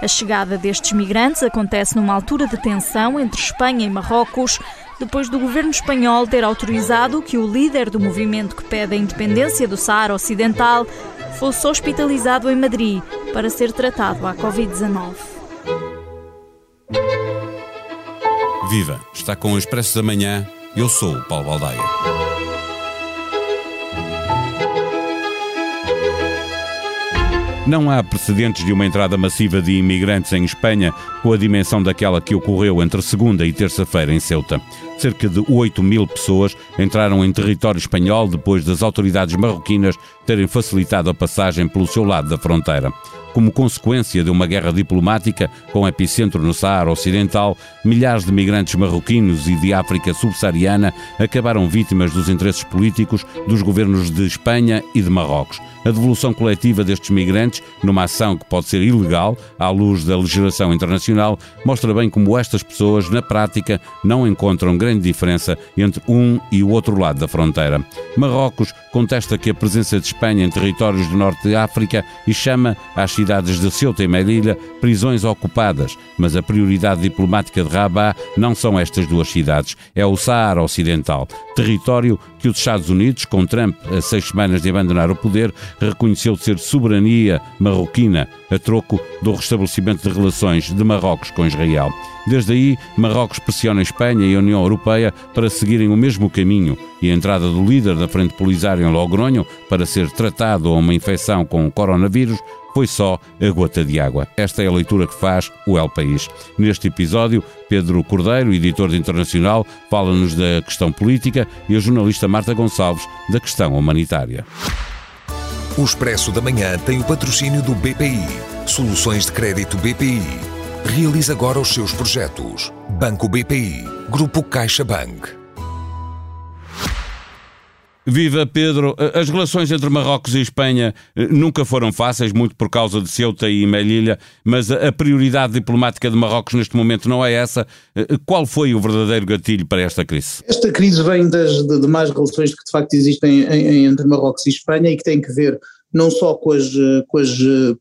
A chegada destes migrantes acontece numa altura de tensão entre Espanha e Marrocos, depois do governo espanhol ter autorizado que o líder do movimento que pede a independência do Saara Ocidental fosse hospitalizado em Madrid para ser tratado à Covid-19. Viva! Está com o Expresso da Manhã. Eu sou o Paulo Baldaia. Não há precedentes de uma entrada massiva de imigrantes em Espanha com a dimensão daquela que ocorreu entre segunda e terça-feira em Ceuta. Cerca de 8 mil pessoas entraram em território espanhol depois das autoridades marroquinas terem facilitado a passagem pelo seu lado da fronteira. Como consequência de uma guerra diplomática com epicentro no Saara Ocidental, milhares de migrantes marroquinos e de África subsaariana acabaram vítimas dos interesses políticos dos governos de Espanha e de Marrocos. A devolução coletiva destes migrantes, numa ação que pode ser ilegal, à luz da legislação internacional, mostra bem como estas pessoas, na prática, não encontram grande diferença entre um e o outro lado da fronteira. Marrocos contesta que a presença de Espanha em territórios do norte de África e chama às de Ceuta e Melilla prisões ocupadas, mas a prioridade diplomática de Rabat não são estas duas cidades, é o Saara Ocidental, território que os Estados Unidos, com Trump a seis semanas de abandonar o poder, reconheceu ser soberania marroquina a troco do restabelecimento de relações de Marrocos com Israel. Desde aí, Marrocos pressiona a Espanha e a União Europeia para seguirem o mesmo caminho e a entrada do líder da Frente Polisário em Logronho para ser tratado a uma infecção com o coronavírus foi só a gota de água. Esta é a leitura que faz o El País. Neste episódio, Pedro Cordeiro, editor de Internacional, fala-nos da questão política e a jornalista Marta Gonçalves da questão humanitária. O Expresso da Manhã tem o patrocínio do BPI. Soluções de crédito BPI. Realize agora os seus projetos. Banco BPI. Grupo CaixaBank. Viva Pedro! As relações entre Marrocos e Espanha eh, nunca foram fáceis, muito por causa de Ceuta e Melilla, mas a prioridade diplomática de Marrocos neste momento não é essa. Eh, qual foi o verdadeiro gatilho para esta crise? Esta crise vem das de, demais relações que de facto existem em, entre Marrocos e Espanha e que têm que ver não só com as, com as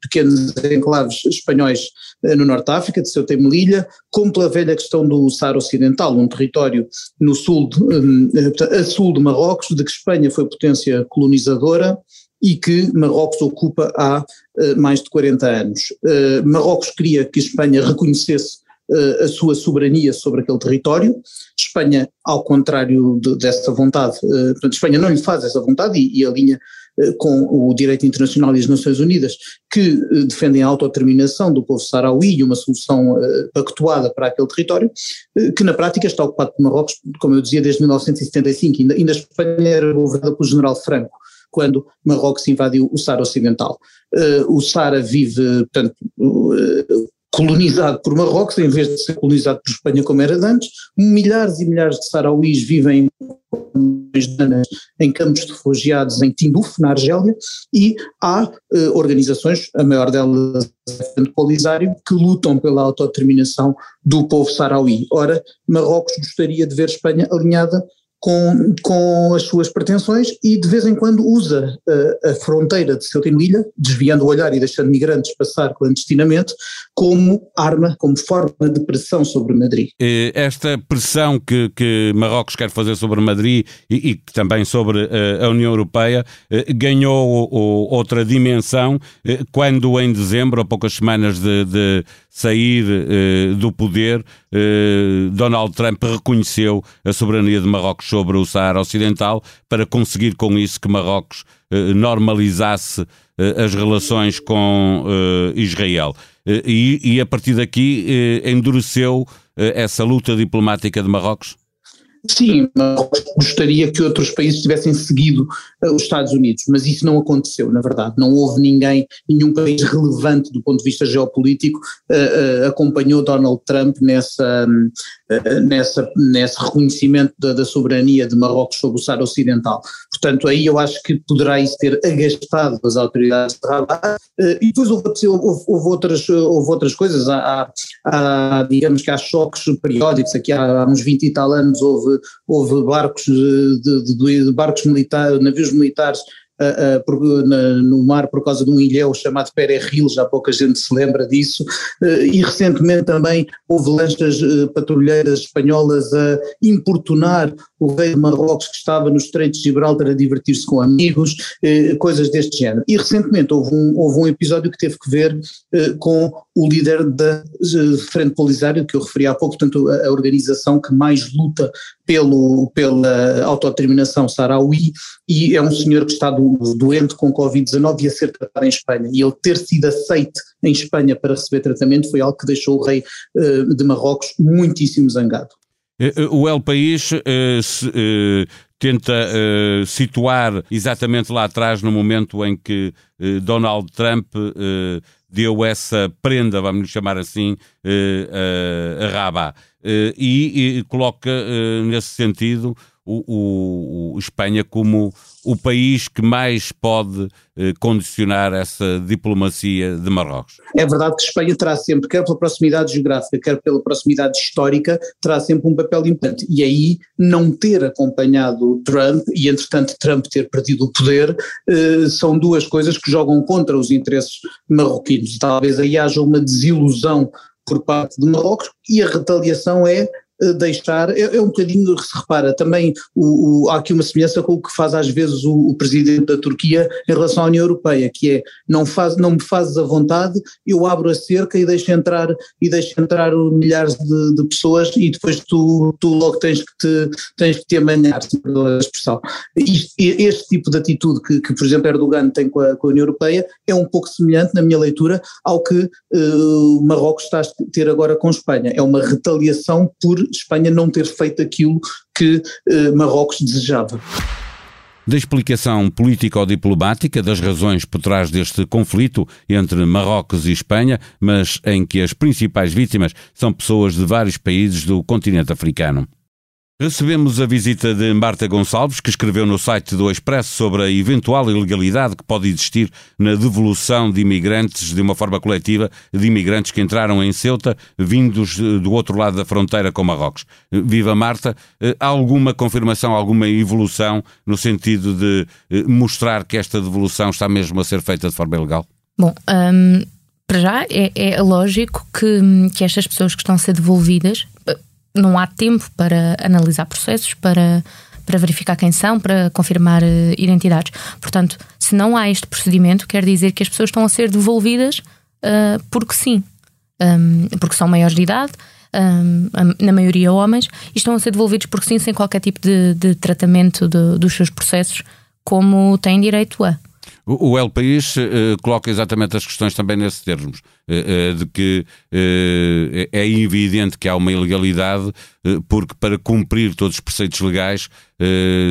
pequenas enclaves espanhóis eh, no Norte de África, de Ceuta e Melilla, como pela velha questão do Saara Ocidental, um território no sul de, a sul de Marrocos, de que Espanha foi potência colonizadora e que Marrocos ocupa há mais de 40 anos. Marrocos queria que Espanha reconhecesse a sua soberania sobre aquele território. Espanha, ao contrário de, dessa vontade, portanto, Espanha não lhe faz essa vontade e, e alinha eh, com o direito internacional e as Nações Unidas, que eh, defendem a autodeterminação do povo saharaui e uma solução eh, pactuada para aquele território, que na prática está ocupado por Marrocos, como eu dizia, desde 1975, ainda, ainda a Espanha era governada pelo general Franco, quando Marrocos invadiu o Sahara Ocidental. o Sahara vive, portanto, colonizado por Marrocos, em vez de ser colonizado por Espanha como era antes, milhares e milhares de sarauís vivem em campos de refugiados em Tindouf, na Argélia, e há eh, organizações, a maior delas é o Polisário, que lutam pela autodeterminação do povo sarauí. Ora, Marrocos gostaria de ver Espanha alinhada com, com as suas pretensões e de vez em quando usa uh, a fronteira de Ceuta e Melilla, desviando o olhar e deixando migrantes passar clandestinamente, como arma, como forma de pressão sobre Madrid. Esta pressão que, que Marrocos quer fazer sobre Madrid e, e também sobre uh, a União Europeia uh, ganhou outra dimensão quando em dezembro, a poucas semanas de, de sair do poder, Donald Trump reconheceu a soberania de Marrocos sobre o Saara Ocidental para conseguir com isso que Marrocos eh, normalizasse eh, as relações com eh, Israel. E, e a partir daqui endureceu essa luta diplomática de Marrocos? Sim, gostaria que outros países tivessem seguido os Estados Unidos, mas isso não aconteceu, na verdade. Não houve ninguém, nenhum país relevante do ponto de vista geopolítico uh, uh, acompanhou Donald Trump nessa, um, nessa, nesse reconhecimento da, da, soberania de Marrocos sobre o Saara Ocidental. Portanto, aí eu acho que poderá isso ter agastado as autoridades de Rabat. e depois houve, houve, houve, outras, houve outras coisas. Há, há, digamos que há choques periódicos. Aqui há, há uns 20 e tal anos houve houve barcos, de, de, de barcos militares, navios militares uh, por, na, no mar por causa de um ilhéu chamado Pereril, já pouca gente se lembra disso, e recentemente também houve lanchas patrulheiras espanholas a importunar o rei de Marrocos que estava no Estreito de Gibraltar a divertir-se com amigos, coisas deste género. E recentemente houve um, houve um episódio que teve que ver com o líder da Frente Polisário, que eu referi há pouco, portanto a, a organização que mais luta pelo, pela autodeterminação saraui e é um senhor que está do, doente com Covid-19 e a ser tratado em Espanha. E ele ter sido aceito em Espanha para receber tratamento foi algo que deixou o rei uh, de Marrocos muitíssimo zangado. Eh, eh, o El País uh, se, uh, tenta situar exatamente lá atrás, no momento em que Donald Trump deu essa prenda, vamos chamar assim, a Rabat. E, e, coloca nesse sentido o, o, o Espanha como o país que mais pode eh, condicionar essa diplomacia de Marrocos. É verdade que Espanha terá sempre, quer pela proximidade geográfica, quer pela proximidade histórica, terá sempre um papel importante. E aí não ter acompanhado Trump e, entretanto, Trump ter perdido o poder, eh, são duas coisas que jogam contra os interesses marroquinos. Talvez aí haja uma desilusão por parte de Marrocos e a retaliação é deixar, é, é, um bocadinho, se repara, também o, o, há aqui uma semelhança com o que faz às vezes o, o, presidente da Turquia em relação à União Europeia, que é não, faz, não me fazes a vontade, eu abro a cerca e deixo entrar, e deixo entrar milhares de, de pessoas e depois tu, tu logo tens que te, tens que te amanhar, se a expressão. Este, tipo de atitude que, que, por exemplo, Erdogan tem com a, com a, União Europeia é um pouco semelhante, na minha leitura, ao que uh, Marrocos está a ter agora com Espanha. É uma retaliação por Espanha não ter feito aquilo que eh, Marrocos desejava. Da explicação político-diplomática das razões por trás deste conflito entre Marrocos e Espanha, mas em que as principais vítimas são pessoas de vários países do continente africano. Recebemos a visita de Marta Gonçalves, que escreveu no site do Expresso sobre a eventual ilegalidade que pode existir na devolução de imigrantes de uma forma coletiva, de imigrantes que entraram em Ceuta, vindos do outro lado da fronteira com Marrocos. Viva Marta, há alguma confirmação, alguma evolução no sentido de eh, mostrar que esta devolução está mesmo a ser feita de forma ilegal? Bom, hum, para já é, é lógico que, que estas pessoas que estão a ser devolvidas não há tempo para analisar processos, para, para verificar quem são, para confirmar uh, identidades. Portanto, se não há este procedimento, quer dizer que as pessoas estão a ser devolvidas uh, porque sim, um, porque são maiores de idade. Um, na maioria homens, e estão a ser devolvidos porque sim, sem qualquer tipo de, de tratamento de, dos seus processos, como têm direito a. O El País uh, coloca exatamente as questões também nesses termos, uh, uh, de que é evidente que há uma ilegalidade, porque para cumprir todos os preceitos legais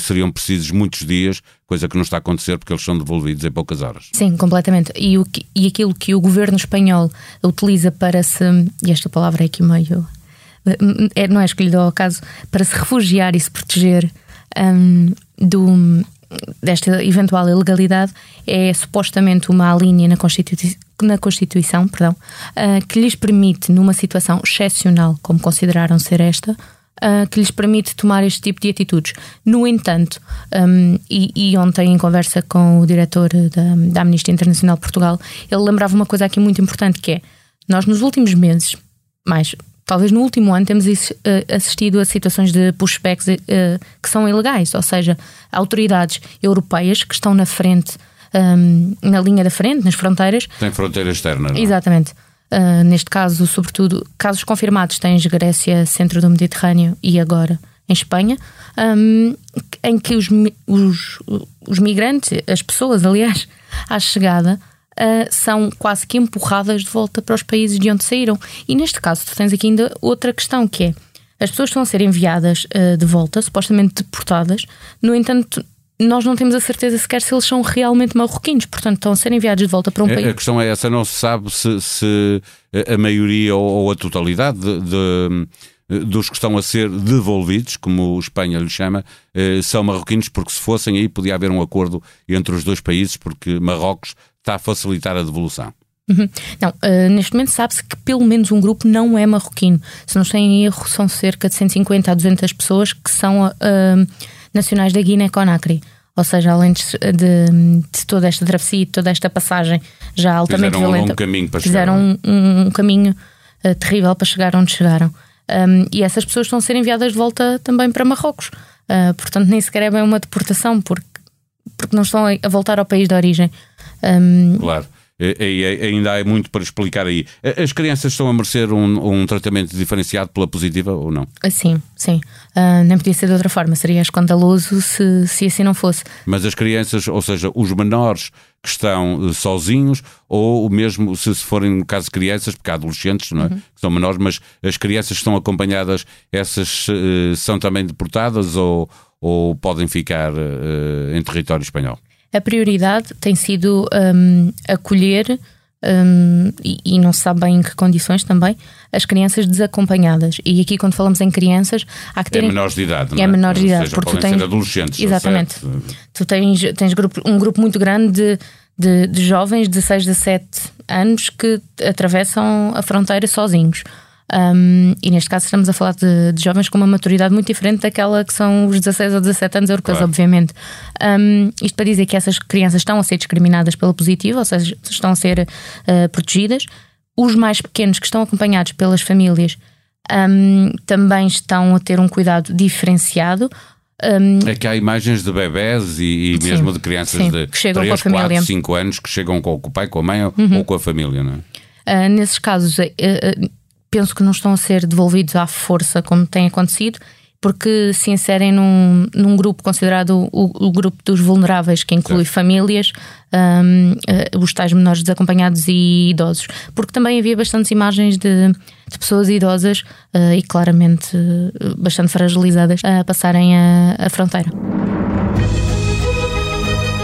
seriam precisos muitos dias, coisa que não está a acontecer porque eles são devolvidos em poucas horas. Sim, completamente. E, o que, e aquilo que o governo espanhol utiliza para se. E esta palavra é aqui meio. É, não é escolhida ao caso, para se refugiar e se proteger um, do desta eventual ilegalidade é supostamente uma linha na, Constitui na Constituição perdão, uh, que lhes permite, numa situação excepcional, como consideraram ser esta, uh, que lhes permite tomar este tipo de atitudes. No entanto, um, e, e, ontem, em conversa com o diretor da, da Amnistia Internacional de Portugal, ele lembrava uma coisa aqui muito importante que é nós nos últimos meses, mais talvez no último ano temos eh, assistido a situações de pushbacks uh, que são ilegais, ou seja, autoridades europeias que estão na frente, ehm, na linha da frente, nas fronteiras. Tem fronteira externa, não? É? Exatamente. Uh, neste caso, sobretudo, casos confirmados tens Grécia, centro do Mediterrâneo e agora em Espanha, ehm, em que os, os, os migrantes, as pessoas, aliás, à chegada, uh, são quase que empurradas de volta para os países de onde saíram. E neste caso, tu tens aqui ainda outra questão que é. As pessoas estão a ser enviadas uh, de volta, supostamente deportadas, no entanto, nós não temos a certeza sequer se eles são realmente marroquinos, portanto estão a ser enviados de volta para um é, país. A questão é essa, não se sabe se, se a maioria ou a totalidade de, de dos que estão a ser devolvidos, como o Espanha lhe chama, eh, são marroquinos, porque se fossem aí podia haver um acordo entre os dois países, porque Marrocos está a facilitar a devolução. Uhum. Não, uh, neste momento sabe-se que pelo menos um grupo não é marroquino. Se não estou em erro, são cerca de 150 a 200 pessoas que são uh, nacionais da Guiné-Conakry. ou seja, além de, de, de toda esta travessia, toda esta passagem já altamente fizeram violenta, um caminho para fizeram um, um, um, caminho uh, terrível para chegar onde chegaram. Um, e essas pessoas estão a ser enviadas de volta também para Marrocos. Portanto, nem sequer é bem uma deportação, porque, porque não estão a voltar ao país de origem. Um, claro. E, ainda há muito para explicar aí. As crianças estão a merecer um, um tratamento diferenciado pela positiva ou não? Sim, sim. Uh, nem podia ser de outra forma. Seria escandaloso se, se assim não fosse. Mas as crianças, ou seja, os menores que estão uh, sozinhos, ou mesmo se, forem, no caso crianças, porque há adolescentes, não é? Uhum. Que são menores, mas as crianças que estão acompanhadas, essas uh, são também deportadas ou, ou podem ficar uh, em território espanhol? A prioridade tem sido um, acolher. Um, e, e, não se sabe bem em que condições também, as crianças desacompanhadas. E aqui, quando falamos em crianças, há que ter. É menores de idade, é? É menores de idade, seja, porque tu tens. adolescentes. Exatamente. Tu tens, tens grupo, um grupo muito grande de, de, de jovens de 6 a 7 anos que atravessam a fronteira sozinhos. Um, e neste caso estamos a falar de, de, jovens com uma maturidade muito diferente daquela que são os 16 ou 17 anos europeus, claro. obviamente. Um, isto para dizer que essas crianças estão a ser discriminadas pela positiva, ou seja, estão a ser uh, protegidas. Os mais pequenos que estão acompanhados pelas famílias um, também estão a ter um cuidado diferenciado. É que há imagens de bebés e, e mesmo de crianças sim, de que chegam 3, com a 4, 5 anos que chegam com o pai, com a mãe uhum. ou com a família, não é? Uh, nesses casos, uh, penso que não estão a ser devolvidos à força como tem acontecido, porque se inserem num, num grupo considerado o, o grupo dos vulneráveis, que inclui famílias, um, uh, eh, os tais menores desacompanhados e idosos. Porque também havia bastantes imagens de, de pessoas idosas uh, e claramente uh, bastante fragilizadas a passarem a, a fronteira.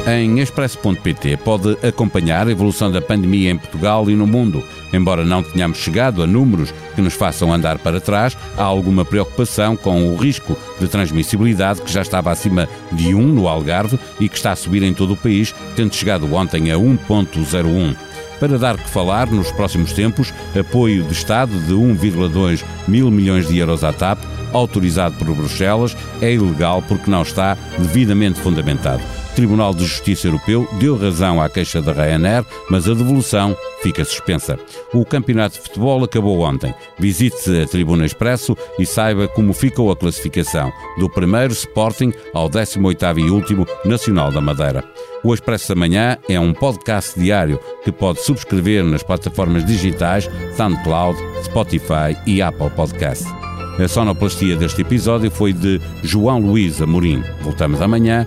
Em expresso.pt pode acompanhar a evolução da pandemia em Portugal e no mundo. Embora não tenhamos chegado a números que nos façam andar para trás, há alguma preocupação com o risco de transmissibilidade que já estava acima de 1 no Algarve e que está a subir em todo o país, tendo chegado ontem a 1.01 para dar que falar nos próximos tempos, apoio de Estado de 1,2 mil milhões de euros à TAP, autorizado por Bruxelas, é ilegal porque não está devidamente fundamentado. Tribunal de Justiça Europeu deu razão à queixa da Ryanair, mas a devolução fica suspensa. O campeonato de futebol acabou ontem. Visite a Tribuna Expresso e saiba como ficou a classificação, do primeiro Sporting ao 18º e último Nacional da Madeira. O Expresso da Manhã é um podcast diário que pode subscrever nas plataformas digitais SoundCloud, Spotify e Apple Podcasts. A sonoplastia deste episódio foi de João Luís Amorim. Voltamos amanhã.